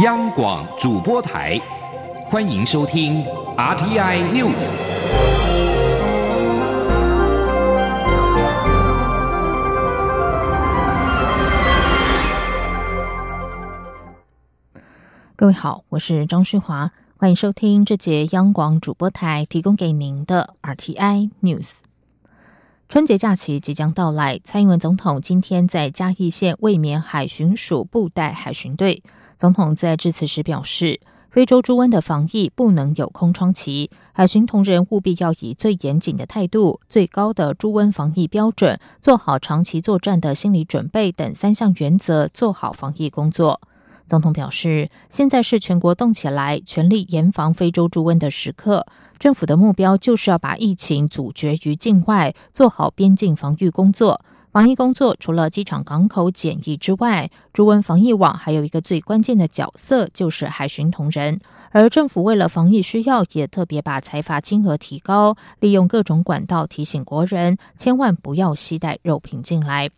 央广主播台，欢迎收听 RTI News。各位好，我是张旭华，欢迎收听这节央广主播台提供给您的 RTI News。春节假期即将到来，蔡英文总统今天在嘉义县卫冕海巡署布袋海巡队。总统在致辞时表示，非洲猪瘟的防疫不能有空窗期，海巡同仁务必要以最严谨的态度、最高的猪瘟防疫标准，做好长期作战的心理准备等三项原则，做好防疫工作。总统表示，现在是全国动起来、全力严防非洲猪瘟的时刻，政府的目标就是要把疫情阻绝于境外，做好边境防御工作。防疫工作除了机场、港口检疫之外，猪瘟防疫网还有一个最关键的角色，就是海巡同仁。而政府为了防疫需要，也特别把财罚金额提高，利用各种管道提醒国人，千万不要携带肉品进来。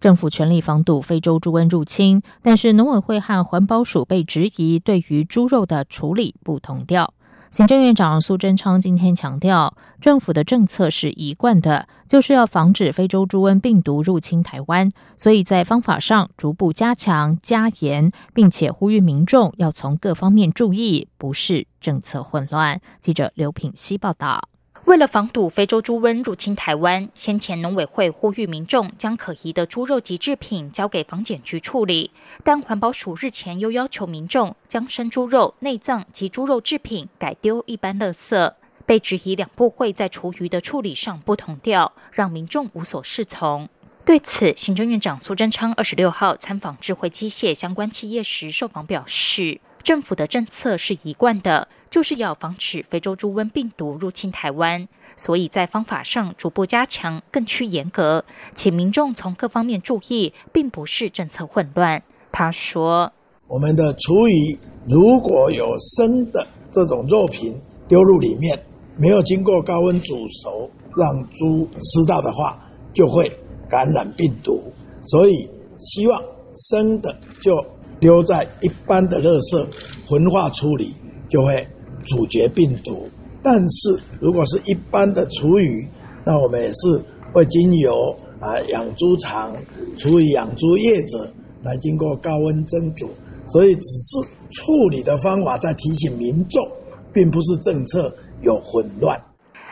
政府全力防堵非洲猪瘟入侵，但是农委会和环保署被质疑对于猪肉的处理不同调。行政院长苏贞昌今天强调，政府的政策是一贯的，就是要防止非洲猪瘟病毒入侵台湾，所以在方法上逐步加强加严，并且呼吁民众要从各方面注意，不是政策混乱。记者刘品希报道。为了防堵非洲猪瘟入侵台湾，先前农委会呼吁民众将可疑的猪肉及制品交给防检局处理，但环保署日前又要求民众将生猪肉、内脏及猪肉制品改丢一般垃圾，被质疑两部会在厨余的处理上不同调，让民众无所适从。对此，行政院长苏贞昌二十六号参访智慧机械相关企业时受访表示，政府的政策是一贯的。就是要防止非洲猪瘟病毒入侵台湾，所以在方法上逐步加强，更趋严格，请民众从各方面注意，并不是政策混乱。他说：“我们的厨余如果有生的这种肉品丢入里面，没有经过高温煮熟，让猪吃到的话，就会感染病毒。所以希望生的就丢在一般的垃圾焚化处理，就会。”阻绝病毒，但是如果是一般的厨余，那我们也是会经由啊养猪场、厨余养猪业者来经过高温蒸煮，所以只是处理的方法在提醒民众，并不是政策有混乱。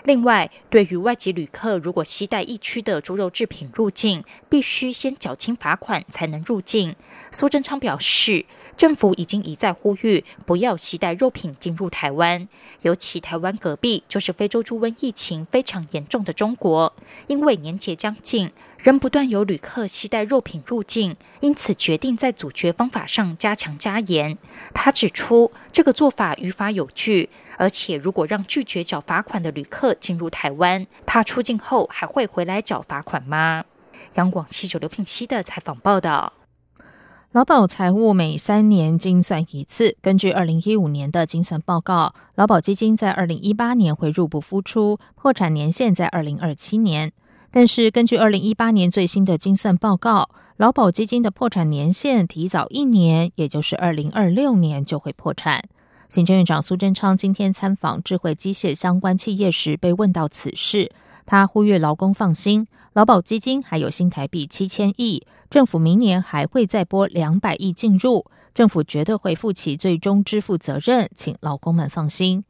另外，对于外籍旅客如果携带疫区的猪肉制品入境，必须先缴清罚款才能入境。苏贞昌表示。政府已经一再呼吁不要携带肉品进入台湾，尤其台湾隔壁就是非洲猪瘟疫情非常严重的中国，因为年节将近，仍不断有旅客携带肉品入境，因此决定在阻绝方法上加强加严。他指出，这个做法于法有据，而且如果让拒绝缴罚款的旅客进入台湾，他出境后还会回来缴罚款吗？央广七九刘聘熙的采访报道。劳保财务每三年精算一次。根据二零一五年的精算报告，劳保基金在二零一八年会入不敷出，破产年限在二零二七年。但是，根据二零一八年最新的精算报告，劳保基金的破产年限提早一年，也就是二零二六年就会破产。行政院长苏贞昌今天参访智慧机械相关企业时，被问到此事。他呼吁劳工放心，劳保基金还有新台币七千亿，政府明年还会再拨两百亿进入，政府绝对会负起最终支付责任，请劳工们放心。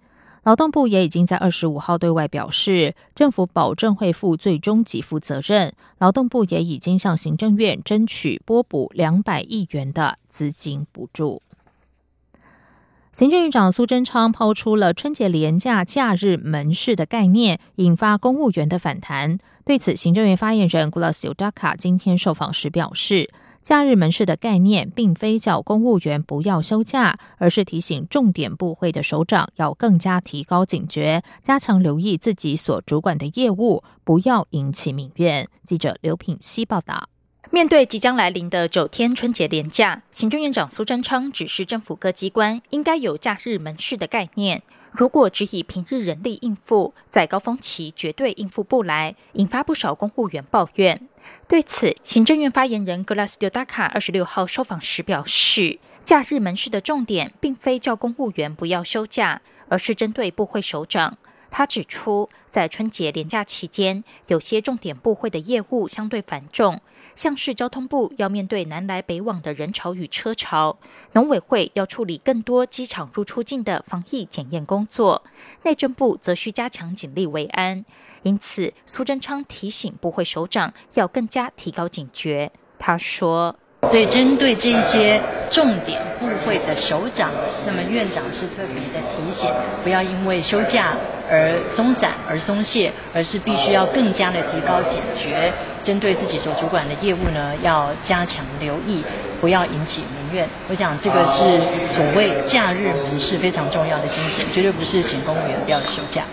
劳动部也已经在二十五号对外表示，政府保证会负最终给付责任。劳动部也已经向行政院争取拨补两百亿元的资金补助。行政院长苏贞昌抛出了春节廉价假日门市的概念，引发公务员的反弹。对此，行政院发言人古拉斯尤达卡今天受访时表示，假日门市的概念并非叫公务员不要休假，而是提醒重点部会的首长要更加提高警觉，加强留意自己所主管的业务，不要引起民怨。记者刘品希报道。面对即将来临的九天春节连假，行政院长苏贞昌指示政府各机关应该有假日门市的概念。如果只以平日人力应付，在高峰期绝对应付不来，引发不少公务员抱怨。对此，行政院发言人格拉斯丢达卡二十六号受访时表示。假日门市的重点并非叫公务员不要休假，而是针对部会首长。他指出，在春节连假期间，有些重点部会的业务相对繁重，像是交通部要面对南来北往的人潮与车潮，农委会要处理更多机场入出境的防疫检验工作，内政部则需加强警力维安。因此，苏贞昌提醒部会首长要更加提高警觉。他说。所以，针对这些重点部会的首长，那么院长是特别的提醒，不要因为休假而松散而松懈，而是必须要更加的提高警觉，针对自己所主管的业务呢，要加强留意，不要引起民怨。我想，这个是所谓假日门市非常重要的精神，绝对不是请公务员不要休假。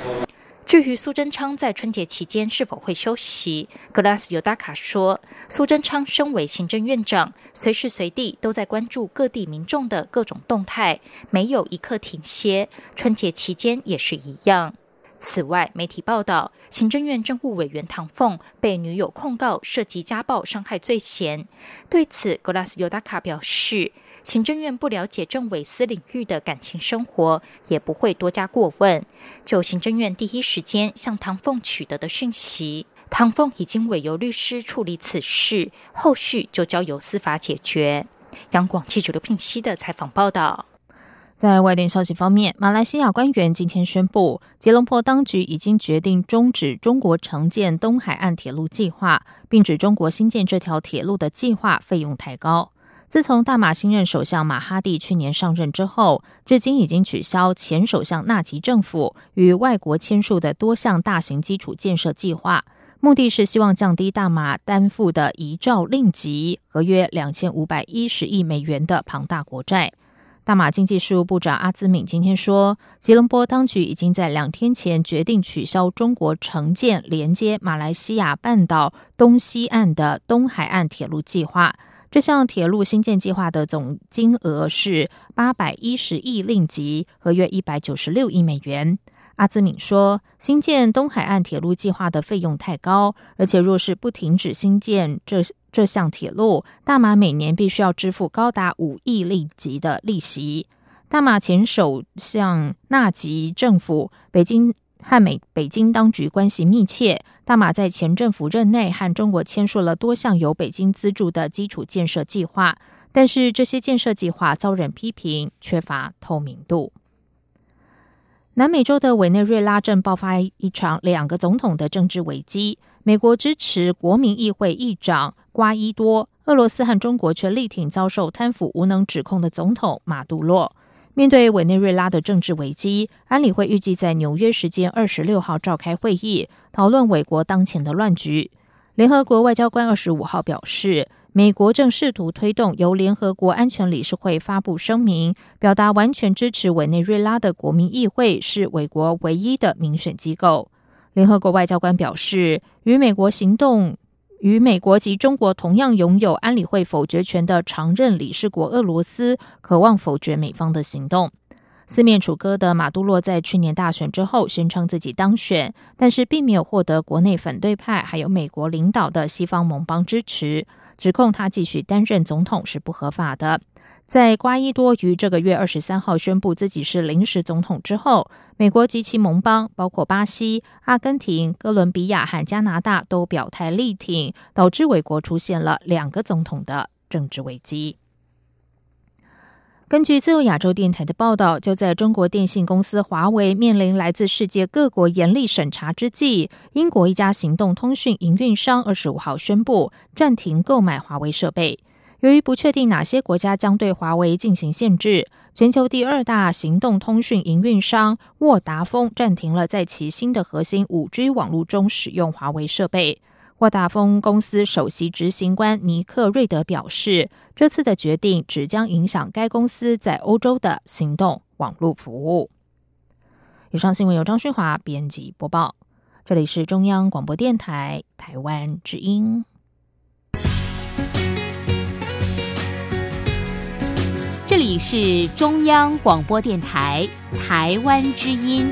至于苏贞昌在春节期间是否会休息，格拉斯尤达卡说，苏贞昌身为行政院长，随时随地都在关注各地民众的各种动态，没有一刻停歇。春节期间也是一样。此外，媒体报道，行政院政务委员唐凤被女友控告涉及家暴伤害罪嫌。对此，格拉斯尤达卡表示。行政院不了解政委司领域的感情生活，也不会多加过问。就行政院第一时间向唐凤取得的讯息，唐凤已经委由律师处理此事，后续就交由司法解决。央广记者刘聘熙的采访报道。在外电消息方面，马来西亚官员今天宣布，吉隆坡当局已经决定终止中国承建东海岸铁路计划，并指中国新建这条铁路的计划费用太高。自从大马新任首相马哈蒂去年上任之后，至今已经取消前首相纳吉政府与外国签署的多项大型基础建设计划，目的是希望降低大马担负的遗照令吉合约两千五百一十亿美元的庞大国债。大马经济事务部长阿兹敏今天说，吉隆坡当局已经在两天前决定取消中国城建连接马来西亚半岛东西岸的东海岸铁路计划。这项铁路新建计划的总金额是八百一十亿令吉，合约一百九十六亿美元。阿兹敏说，新建东海岸铁路计划的费用太高，而且若是不停止新建这这项铁路，大马每年必须要支付高达五亿令吉的利息。大马前首相纳吉政府，北京。和美北京当局关系密切，大马在前政府任内和中国签署了多项由北京资助的基础建设计划，但是这些建设计划遭人批评缺乏透明度。南美洲的委内瑞拉正爆发一场两个总统的政治危机，美国支持国民议会议长瓜伊多，俄罗斯和中国却力挺遭受贪腐无能指控的总统马杜洛。面对委内瑞拉的政治危机，安理会预计在纽约时间二十六号召开会议，讨论美国当前的乱局。联合国外交官二十五号表示，美国正试图推动由联合国安全理事会发布声明，表达完全支持委内瑞拉的国民议会是美国唯一的民选机构。联合国外交官表示，与美国行动。与美国及中国同样拥有安理会否决权的常任理事国俄罗斯，渴望否决美方的行动。四面楚歌的马杜洛在去年大选之后宣称自己当选，但是并没有获得国内反对派还有美国领导的西方盟邦支持，指控他继续担任总统是不合法的。在瓜伊多于这个月二十三号宣布自己是临时总统之后，美国及其盟邦，包括巴西、阿根廷、哥伦比亚和加拿大，都表态力挺，导致美国出现了两个总统的政治危机。根据自由亚洲电台的报道，就在中国电信公司华为面临来自世界各国严厉审查之际，英国一家行动通讯营运商二十五号宣布暂停购买华为设备。由于不确定哪些国家将对华为进行限制，全球第二大行动通讯营运商沃达丰暂停了在其新的核心五 G 网络中使用华为设备。沃达丰公司首席执行官尼克瑞德表示，这次的决定只将影响该公司在欧洲的行动网络服务。以上新闻由张勋华编辑播报，这里是中央广播电台台湾之音。这里是中央广播电台台湾之音。